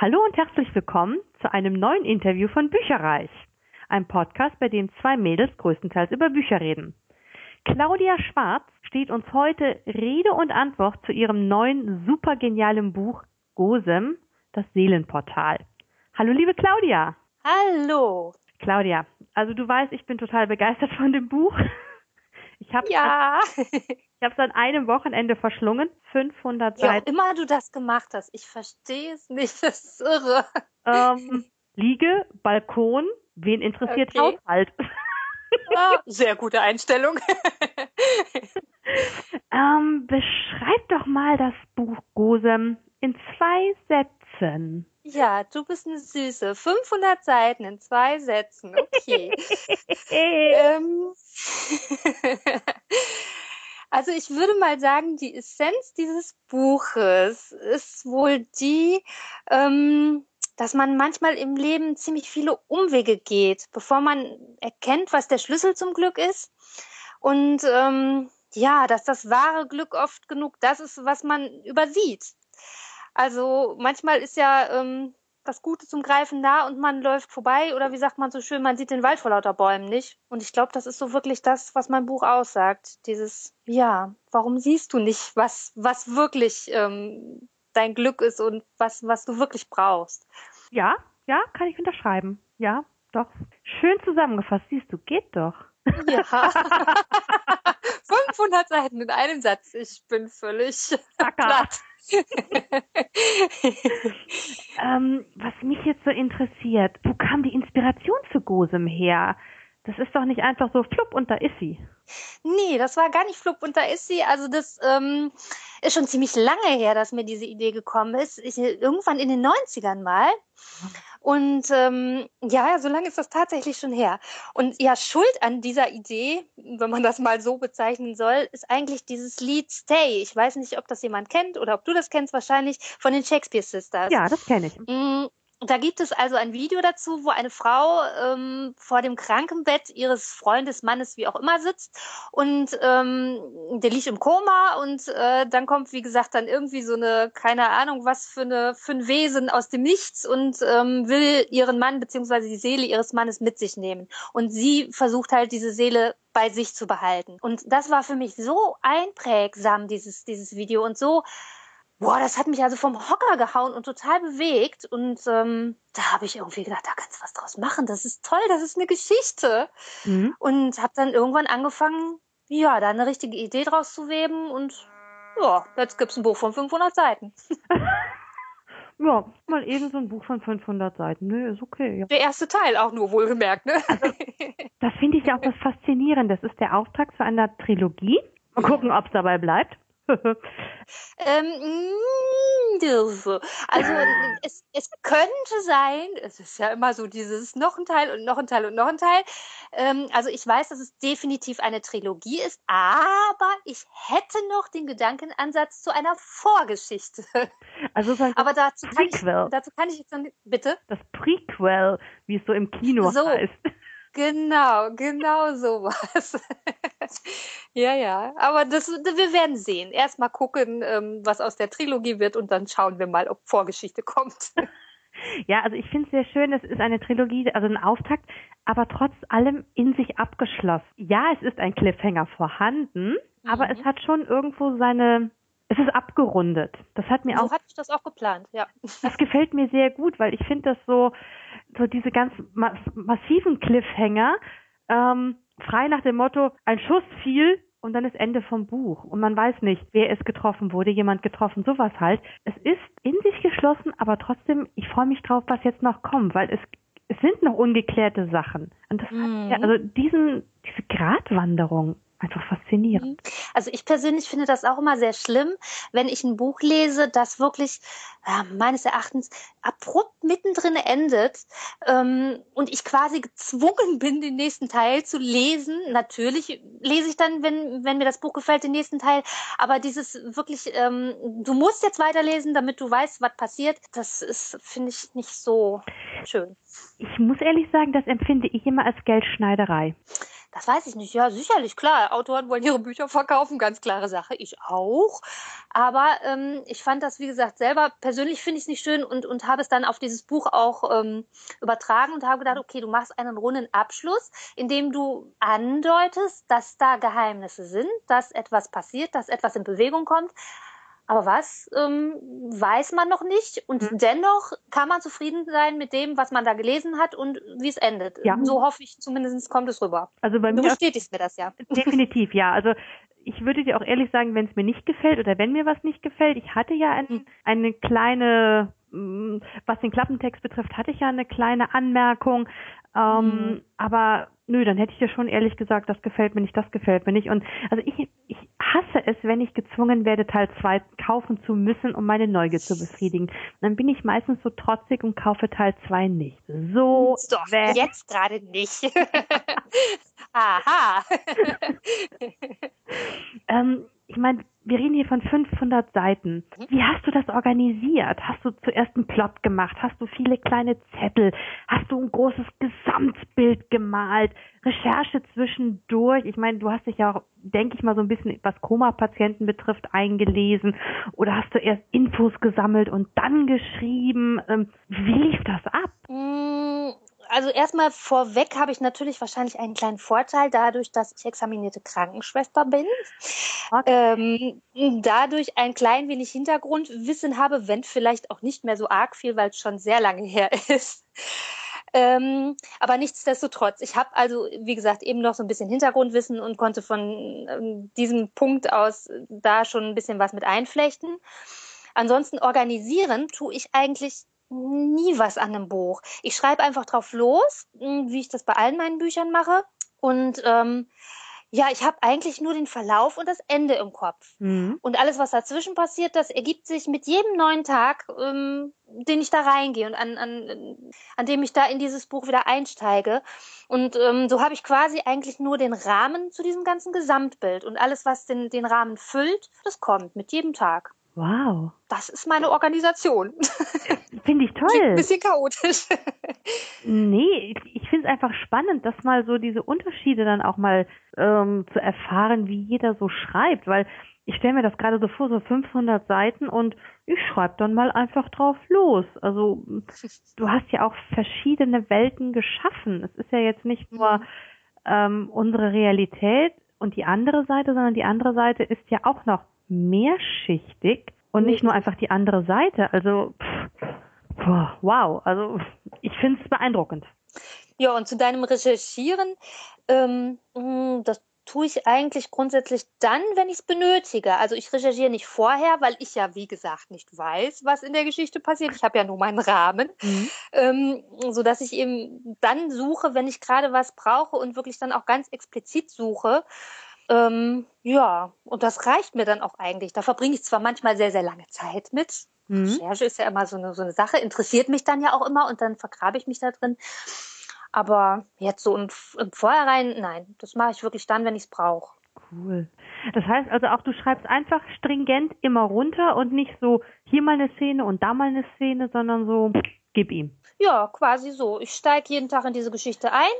Hallo und herzlich willkommen zu einem neuen Interview von Bücherreich, einem Podcast, bei dem zwei Mädels größtenteils über Bücher reden. Claudia Schwarz steht uns heute Rede und Antwort zu ihrem neuen supergenialen Buch Gosem, das Seelenportal. Hallo liebe Claudia. Hallo. Claudia, also du weißt, ich bin total begeistert von dem Buch. Ich habe ja. Ich habe es an einem Wochenende verschlungen, 500 ja, Seiten. immer du das gemacht hast. Ich verstehe es nicht, das ist irre. Ähm, Liege, Balkon, wen interessiert Okay. Haushalt? Ja, sehr gute Einstellung. ähm, beschreib doch mal das Buch Gosem in zwei Sätzen. ja, du bist eine Süße. 500 Seiten in zwei Sätzen. Okay. ähm, also ich würde mal sagen, die Essenz dieses Buches ist wohl die, ähm, dass man manchmal im Leben ziemlich viele Umwege geht, bevor man erkennt, was der Schlüssel zum Glück ist. Und ähm, ja, dass das wahre Glück oft genug das ist, was man übersieht. Also manchmal ist ja ähm, das Gute zum Greifen da und man läuft vorbei oder wie sagt man so schön, man sieht den Wald vor lauter Bäumen nicht. Und ich glaube, das ist so wirklich das, was mein Buch aussagt. Dieses, ja, warum siehst du nicht, was, was wirklich ähm, dein Glück ist und was, was du wirklich brauchst? Ja, ja, kann ich unterschreiben. Ja, doch. Schön zusammengefasst, siehst du, geht doch. Ja. 500 Seiten in einem Satz. Ich bin völlig Acker. platt. Ähm, was mich jetzt so interessiert, wo kam die Inspiration für Gosem her? Das ist doch nicht einfach so flupp und da ist sie. Nee, das war gar nicht flupp und da ist sie. Also das ähm, ist schon ziemlich lange her, dass mir diese Idee gekommen ist. Ich, irgendwann in den 90ern mal. Und ähm, ja, so lange ist das tatsächlich schon her. Und ja, Schuld an dieser Idee, wenn man das mal so bezeichnen soll, ist eigentlich dieses Lied Stay. Ich weiß nicht, ob das jemand kennt oder ob du das kennst wahrscheinlich, von den Shakespeare Sisters. Ja, das kenne ich. Mm, Da gibt es also ein Video dazu, wo eine Frau ähm, vor dem Krankenbett ihres Freundes, Mannes, wie auch immer sitzt und ähm, der liegt im Koma und äh, dann kommt, wie gesagt, dann irgendwie so eine, keine Ahnung, was für, eine, für ein Wesen aus dem Nichts und ähm, will ihren Mann beziehungsweise die Seele ihres Mannes mit sich nehmen. Und sie versucht halt diese Seele bei sich zu behalten. Und das war für mich so einprägsam, dieses, dieses Video und so Boah, das hat mich also vom Hocker gehauen und total bewegt. Und ähm, da habe ich irgendwie gedacht, da kannst du was draus machen. Das ist toll, das ist eine Geschichte. Mhm. Und habe dann irgendwann angefangen, ja, da eine richtige Idee draus zu weben. Und ja, jetzt gibt's ein Buch von 500 Seiten. Ja, mal eben so ein Buch von 500 Seiten. Nö, ist okay. Ja. Der erste Teil auch nur wohlgemerkt, ne? Das finde ich ja auch was Faszinierendes. Das ist der Auftakt zu einer Trilogie. Mal gucken, ob es dabei bleibt. Ähm, mm. Also es, es könnte sein, es ist ja immer so dieses noch ein Teil und noch ein Teil und noch ein Teil. Ähm, also ich weiß, dass es definitiv eine Trilogie ist, aber ich hätte noch den Gedankenansatz zu einer Vorgeschichte. Also so ein Aber dazu kann ich, Prequel. dazu kann ich jetzt nicht, bitte? das Prequel, wie es so im Kino So. heißt. Genau, genau sowas. Ja, ja. Aber das, wir werden sehen. Erst mal gucken, ähm, was aus der Trilogie wird und dann schauen wir mal, ob Vorgeschichte kommt. Ja, also ich finde es sehr schön, es ist eine Trilogie, also ein Auftakt, aber trotz allem in sich abgeschlossen. Ja, es ist ein Cliffhanger vorhanden, aber Mhm. es hat schon irgendwo seine, es ist abgerundet. Das hat mir auch So hatte ich das auch geplant, ja. Das gefällt mir sehr gut, weil ich finde das so, so diese ganz ma massiven Cliffhanger, ähm, frei nach dem Motto, ein Schuss fiel und dann ist Ende vom Buch. Und man weiß nicht, wer ist getroffen, wurde jemand getroffen, sowas halt. Es ist in sich geschlossen, aber trotzdem, ich freue mich drauf, was jetzt noch kommt, weil es, es sind noch ungeklärte Sachen. Und das hat Mhm. mir, also diesen, diese Gratwanderung, einfach faszinierend. Also ich persönlich finde das auch immer sehr schlimm, wenn ich ein Buch lese, das wirklich äh, meines Erachtens abrupt mittendrin endet ähm, und ich quasi gezwungen bin, den nächsten Teil zu lesen. Natürlich lese ich dann, wenn, wenn mir das Buch gefällt, den nächsten Teil, aber dieses wirklich, ähm, du musst jetzt weiterlesen, damit du weißt, was passiert, das ist, finde ich, nicht so schön. Ich muss ehrlich sagen, das empfinde ich immer als Geldschneiderei. Das weiß ich nicht. Ja, sicherlich, klar. Autoren wollen ihre Bücher verkaufen, ganz klare Sache. Ich auch. Aber ähm, ich fand das, wie gesagt, selber persönlich finde ich es nicht schön und, und habe es dann auf dieses Buch auch ähm, übertragen und habe gedacht, okay, du machst einen runden Abschluss, in dem du andeutest, dass da Geheimnisse sind, dass etwas passiert, dass etwas in Bewegung kommt. Aber was ähm, weiß man noch nicht und mhm. dennoch kann man zufrieden sein mit dem, was man da gelesen hat und wie es endet. Ja. So hoffe ich zumindest kommt es rüber. Also bei du mir bestätigst mir das ja. Definitiv, ja. Also ich würde dir auch ehrlich sagen, wenn es mir nicht gefällt oder wenn mir was nicht gefällt, ich hatte ja ein, mhm. eine kleine, was den Klappentext betrifft, hatte ich ja eine kleine Anmerkung. Ähm, mhm. Aber nö, dann hätte ich dir schon ehrlich gesagt, das gefällt mir nicht, das gefällt mir nicht. Und also ich, ich hasse es, wenn ich gezwungen werde, Teil 2 kaufen zu müssen, um meine Neugier zu befriedigen. dann bin ich meistens so trotzig und kaufe Teil 2 nicht. So. Doch, jetzt gerade nicht. Aha. ähm, ich meine, wir reden hier von 500 Seiten. Mhm. Wie hast du das organisiert? Hast du zuerst einen Plot gemacht? Hast du viele kleine Zettel? Hast du ein großes Gesamtbild gemalt? Recherche zwischendurch? Ich meine, du hast dich ja auch, denke ich mal, so ein bisschen, was Koma-Patienten betrifft, eingelesen. Oder hast du erst Infos gesammelt und dann geschrieben? Ähm, wie lief das ab? Also erstmal vorweg habe ich natürlich wahrscheinlich einen kleinen Vorteil dadurch, dass ich examinierte Krankenschwester bin. Okay. Ähm, dadurch ein klein wenig Hintergrundwissen habe, wenn vielleicht auch nicht mehr so arg viel, weil es schon sehr lange her ist. Ähm, aber nichtsdestotrotz, ich habe also, wie gesagt, eben noch so ein bisschen Hintergrundwissen und konnte von ähm, diesem Punkt aus da schon ein bisschen was mit einflechten. Ansonsten organisieren tue ich eigentlich nie was an einem Buch. Ich schreibe einfach drauf los, hm, wie ich das bei allen meinen Büchern mache. Und ähm, ja, ich habe eigentlich nur den Verlauf und das Ende im Kopf. Mhm. Und alles, was dazwischen passiert, das ergibt sich mit jedem neuen Tag, ähm, den ich da reingehe und an, an, an dem ich da in dieses Buch wieder einsteige. Und ähm, so habe ich quasi eigentlich nur den Rahmen zu diesem ganzen Gesamtbild. Und alles, was den, den Rahmen füllt, das kommt mit jedem Tag. Wow. Das ist meine Organisation. Finde ich toll. Klingt ein bisschen chaotisch. nee, ich finde es einfach spannend, das mal so diese Unterschiede dann auch mal ähm, zu erfahren, wie jeder so schreibt, weil ich stelle mir das gerade so vor, so 500 Seiten und ich schreibe dann mal einfach drauf los. Also du hast ja auch verschiedene Welten geschaffen. Es ist ja jetzt nicht nur mhm. ähm, unsere Realität und die andere Seite, sondern die andere Seite ist ja auch noch mehrschichtig und nicht nur einfach die andere Seite. Also, pff, wow, also ich finde es beeindruckend. Ja, und zu deinem Recherchieren, ähm, hm, das tue ich eigentlich grundsätzlich dann, wenn ich es benötige. Also ich recherchiere nicht vorher, weil ich ja, wie gesagt, nicht weiß, was in der Geschichte passiert. Ich habe ja nur meinen Rahmen, mhm. ähm, so dass ich eben dann suche, wenn ich gerade was brauche und wirklich dann auch ganz explizit suche. Ähm, ja, und das reicht mir dann auch eigentlich. Da verbringe ich zwar manchmal sehr, sehr lange Zeit mit. Mhm. Recherche ist ja immer so eine, so eine Sache, interessiert mich dann ja auch immer und dann vergrabe ich mich da drin. Aber jetzt so im, im Vorhinein, nein, das mache ich wirklich dann, wenn ich es brauche. Cool. Das heißt also auch, du schreibst einfach stringent immer runter und nicht so hier mal eine Szene und da mal eine Szene, sondern so gib ihm. Ja, quasi so. Ich steige jeden Tag in diese Geschichte ein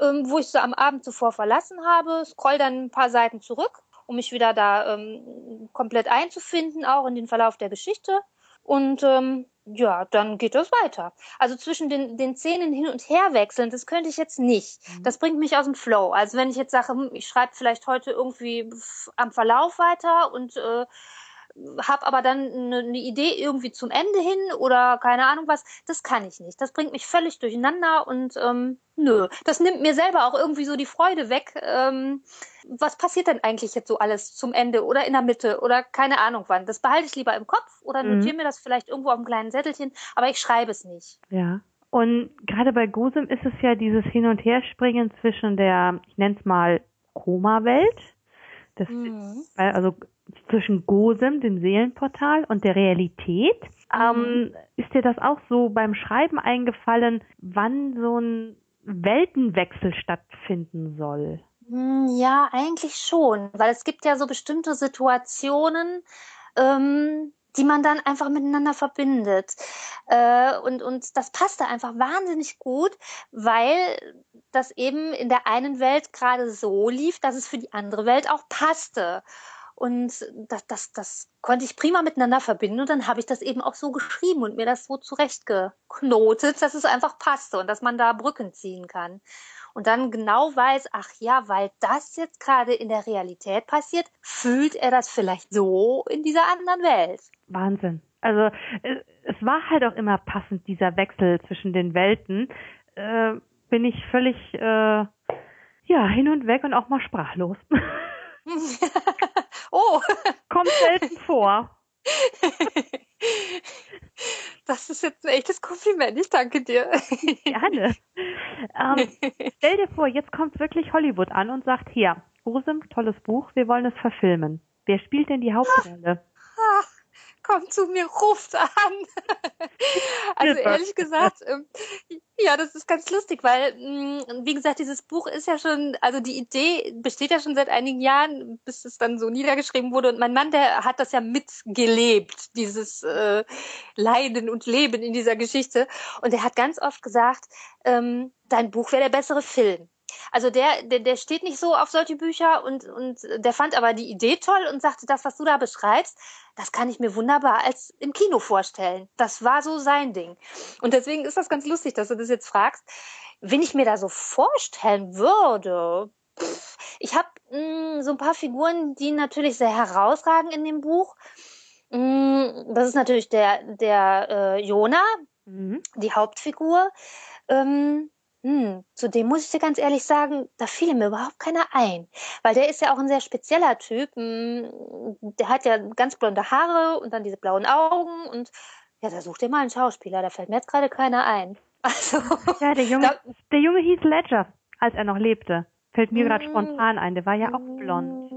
ähm, wo ich sie am Abend zuvor verlassen habe, scroll dann ein paar Seiten zurück, um mich wieder da ähm, komplett einzufinden, auch in den Verlauf der Geschichte. Und ähm, ja, dann geht das weiter. Also zwischen den, den Szenen hin und her wechseln, das könnte ich jetzt nicht. Mhm. Das bringt mich aus dem Flow. Also wenn ich jetzt sage, hm, ich schreibe vielleicht heute irgendwie am Verlauf weiter und äh, habe aber dann eine, eine, Idee irgendwie zum Ende hin oder keine Ahnung was, das kann ich nicht. Das bringt mich völlig durcheinander und ähm, nö, das nimmt mir selber auch irgendwie so die Freude weg. Ähm, was passiert denn eigentlich jetzt so alles zum Ende oder in der Mitte oder keine Ahnung wann? Das behalte ich lieber im Kopf oder mhm. notiere mir das vielleicht irgendwo auf einem kleinen Zettelchen, aber ich schreibe es nicht. Ja. Und gerade bei Gosem ist es ja dieses Hin- und Herspringen zwischen der, ich nenne es mal, Koma-Welt. Das, mhm. also zwischen Gosem, dem Seelenportal, und der Realität. Mhm. Ähm, ist dir das auch so beim Schreiben eingefallen, wann so ein Weltenwechsel stattfinden soll? Hm, ja, eigentlich schon, weil es gibt ja so bestimmte Situationen, ähm, die man dann einfach miteinander verbindet. Äh, und, und das passte einfach wahnsinnig gut, weil das eben in der einen Welt gerade so lief, dass es für die andere Welt auch passte. Und das, das, das konnte ich prima miteinander verbinden. Und dann habe ich das eben auch so geschrieben und mir das so zurechtgeknotet, dass es einfach passte und dass man da Brücken ziehen kann. Und dann genau weiß, ach ja, weil das jetzt gerade in der Realität passiert, fühlt er das vielleicht so in dieser anderen Welt. Wahnsinn. Also es war halt auch immer passend, dieser Wechsel zwischen den Welten. Äh, bin ich völlig äh, ja hin und weg und auch mal sprachlos. oh. Kommt selten vor. Das ist jetzt ein echtes Kompliment. Ich danke dir. Gerne. Ähm, stell dir vor, jetzt kommt wirklich Hollywood an und sagt, hier, Rosim, tolles Buch, wir wollen es verfilmen. Wer spielt denn die Hauptrolle? Ach, kommt zu mir, ruft an. also ehrlich gesagt, ähm, ja, das ist ganz lustig, weil, mm, wie gesagt, dieses Buch ist ja schon, also die Idee besteht ja schon seit einigen Jahren, bis es dann so niedergeschrieben wurde. Und mein Mann, der hat das ja mitgelebt, dieses äh, Leiden und Leben in dieser Geschichte. Und er hat ganz oft gesagt, ähm, dein Buch wäre der bessere Film. Also der, der, der steht nicht so auf solche Bücher und, und der fand aber die Idee toll und sagte, das, was du da beschreibst, das kann ich mir wunderbar als im Kino vorstellen. Das war so sein Ding. Und deswegen ist das ganz lustig, dass du das jetzt fragst. Wenn ich mir da so vorstellen würde, pff, ich habe mm, so ein paar Figuren, die natürlich sehr herausragen in dem Buch. Mm, das ist natürlich der, der äh, Jona, mhm. die Hauptfigur. Ähm, hm, zudem muss ich dir ganz ehrlich sagen, da fiel mir überhaupt keiner ein. Weil der ist ja auch ein sehr spezieller Typ. Hm, der hat ja ganz blonde Haare und dann diese blauen Augen und ja, da sucht ihr mal einen Schauspieler, da fällt mir jetzt gerade keiner ein. Also, ja, der Junge, da, der Junge hieß Ledger, als er noch lebte. Fällt mir gerade hm, spontan ein, der war ja auch blond.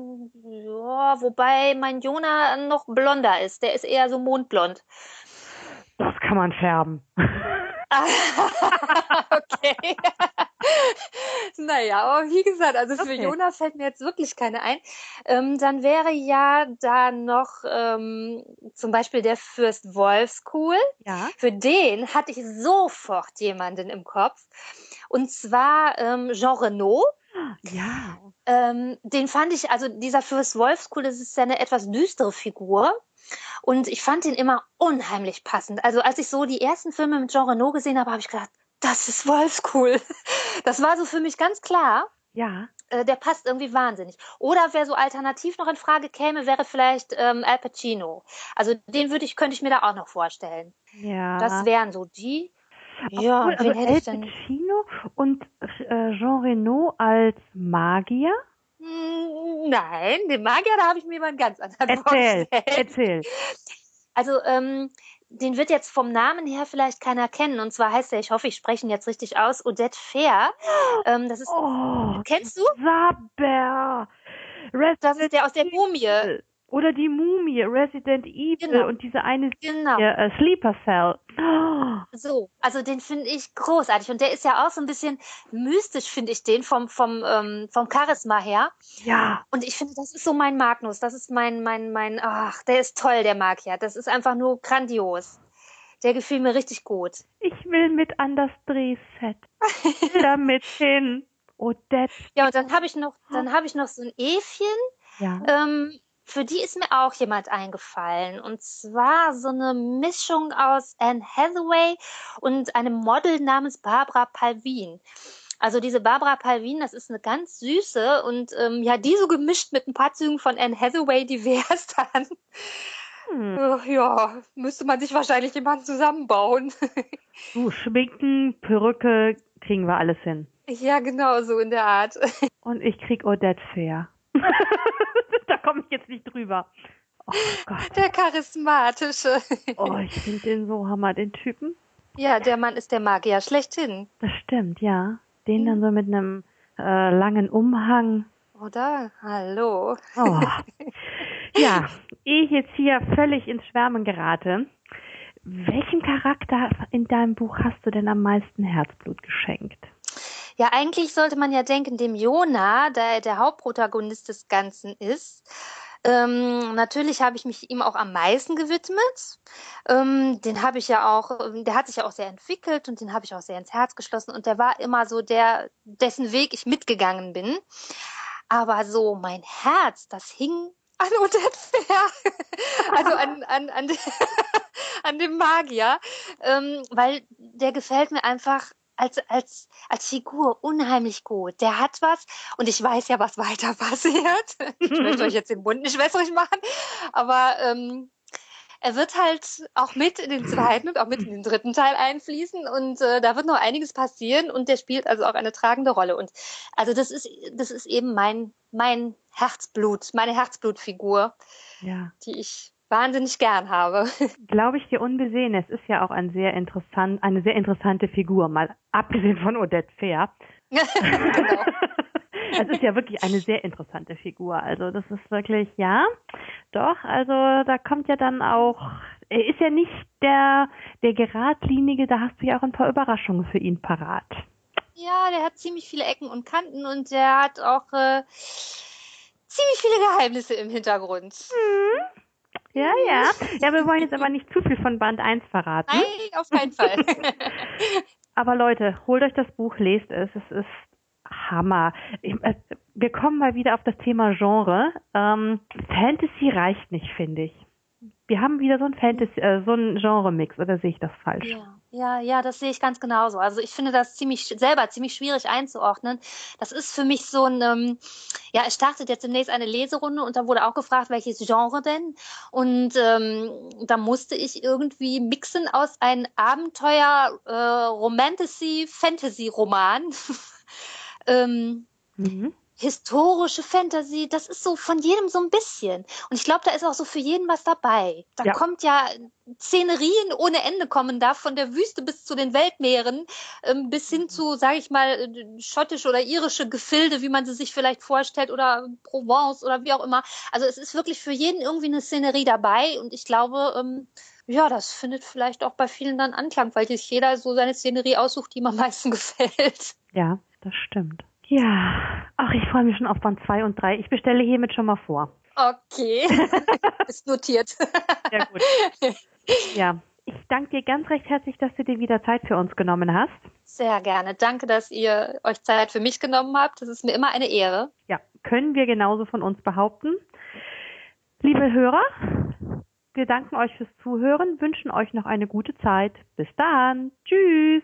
Ja, wobei mein Jonah noch blonder ist. Der ist eher so mondblond. Das kann man färben. okay. naja, aber wie gesagt, also für okay. Jona fällt mir jetzt wirklich keine ein. Ähm, dann wäre ja da noch ähm, zum Beispiel der Fürst Wolfskuhl. Ja. Für den hatte ich sofort jemanden im Kopf. Und zwar ähm, Jean Renault. Ja. Ähm, den fand ich, also dieser Fürst Wolfskuhl, das ist ja eine etwas düstere Figur. Und ich fand ihn immer unheimlich passend. Also als ich so die ersten Filme mit Jean Renault gesehen habe, habe ich gedacht, das ist Wolfscool. Das war so für mich ganz klar. Ja. Äh, der passt irgendwie wahnsinnig. Oder wer so alternativ noch in Frage käme, wäre vielleicht ähm, Al Pacino. Also den würde ich, könnte ich mir da auch noch vorstellen. Ja. Das wären so die. Ja, also Al Pacino und äh, Jean Renault als Magier? Hm, nein, den Magier, da habe ich mir mal einen ganz anderen Erzähl, erzähl. Also, ähm, den wird jetzt vom Namen her vielleicht keiner kennen. Und zwar heißt er, ich hoffe, ich spreche ihn jetzt richtig aus, Odette Fair. Ähm, das ist, oh, kennst du? Saber. Das ist der aus der Mumie. Oder die Mumie, Resident Evil genau. und diese eine genau. äh, Sleeper Cell. Oh. So, also den finde ich großartig. Und der ist ja auch so ein bisschen mystisch, finde ich den, vom, vom, ähm, vom Charisma her. Ja. Und ich finde, das ist so mein Magnus. Das ist mein, mein, mein, ach, der ist toll, der Magier. Das ist einfach nur grandios. Der gefiel mir richtig gut. Ich will mit an das Drehset. Ich will damit hin. Odette. Ja, und dann habe ich noch, dann habe ich noch so ein Äfchen. Ja. Ähm, für die ist mir auch jemand eingefallen. Und zwar so eine Mischung aus Anne Hathaway und einem Model namens Barbara Palvin. Also diese Barbara Palvin, das ist eine ganz süße und ähm, ja, die so gemischt mit ein paar Zügen von Anne Hathaway, die wär's dann. Hm. Ja, müsste man sich wahrscheinlich jemanden zusammenbauen. du, Schminken, Perücke, kriegen wir alles hin. Ja, genau, so in der Art. Und ich krieg Odette Fair. da komme ich jetzt nicht drüber. Oh Gott. Der charismatische. oh, ich finde den so hammer, den Typen. Ja, der Mann ist der Magier schlechthin. Das stimmt, ja. Den hm. dann so mit einem äh, langen Umhang. Oder? Hallo. Oh. Ja, ehe ich jetzt hier völlig ins Schwärmen gerate, welchen Charakter in deinem Buch hast du denn am meisten Herzblut geschenkt? Ja, eigentlich sollte man ja denken, dem Jona, der der Hauptprotagonist des Ganzen ist, Ähm, natürlich habe ich mich ihm auch am meisten gewidmet. Ähm, den habe ich ja auch, der hat sich ja auch sehr entwickelt und den habe ich auch sehr ins Herz geschlossen und der war immer so der, dessen Weg ich mitgegangen bin. Aber so mein Herz, das hing an Odette also an, an, an, an dem Magier, ähm, weil der gefällt mir einfach als, als, als Figur unheimlich gut. Der hat was und ich weiß ja, was weiter passiert. Ich möchte euch jetzt den Mund nicht wässrig machen, aber ähm, er wird halt auch mit in den zweiten und auch mit in den dritten Teil einfließen und äh, da wird noch einiges passieren und der spielt also auch eine tragende Rolle und also das ist das ist eben mein mein Herzblut, meine Herzblutfigur, ja. die ich wahnsinnig gern habe. Glaube ich dir unbesehen. Es ist ja auch ein sehr interessant, eine sehr interessante Figur, mal abgesehen von Odette Fair. genau. es ist ja wirklich eine sehr interessante Figur. Also das ist wirklich, ja, doch, also da kommt ja dann auch, er ist ja nicht der, der geradlinige, da hast du ja auch ein paar Überraschungen für ihn parat. Ja, der hat ziemlich viele Ecken und Kanten und der hat auch äh, ziemlich viele Geheimnisse im Hintergrund. Mhm. Ja, ja. Ja, wir wollen jetzt aber nicht zu viel von Band 1 verraten. Nein, auf keinen Fall. aber Leute, holt euch das Buch, lest es. Es ist Hammer. Ich, äh, wir kommen mal wieder auf das Thema Genre. Ähm, Fantasy reicht nicht, finde ich. Wir haben wieder so ein Fantasy, äh, so ein Genre-Mix, oder sehe ich das falsch? Ja. Ja, ja, das sehe ich ganz genauso. Also ich finde das ziemlich selber ziemlich schwierig einzuordnen. Das ist für mich so ein, ähm, ja, es startet jetzt demnächst eine Leserunde und da wurde auch gefragt, welches Genre denn. Und ähm, da musste ich irgendwie mixen aus einem Abenteuer, äh, Romantasy, Fantasy-Roman. ähm, mhm historische Fantasy, das ist so von jedem so ein bisschen. Und ich glaube, da ist auch so für jeden was dabei. Da ja. kommt ja Szenerien ohne Ende kommen da, von der Wüste bis zu den Weltmeeren, ähm, bis hin zu, sage ich mal, äh, schottische oder irische Gefilde, wie man sie sich vielleicht vorstellt, oder Provence oder wie auch immer. Also es ist wirklich für jeden irgendwie eine Szenerie dabei und ich glaube, ähm, ja, das findet vielleicht auch bei vielen dann Anklang, weil sich jeder so seine Szenerie aussucht, die ihm am meisten gefällt. Ja, das stimmt. Ja, ach, ich freue mich schon auf Band 2 und 3. Ich bestelle hiermit schon mal vor. Okay, ist notiert. Sehr gut. Ja, ich danke dir ganz recht herzlich, dass du dir wieder Zeit für uns genommen hast. Sehr gerne. Danke, dass ihr euch Zeit für mich genommen habt. Das ist mir immer eine Ehre. Ja, können wir genauso von uns behaupten. Liebe Hörer, wir danken euch fürs Zuhören, wünschen euch noch eine gute Zeit. Bis dann. Tschüss.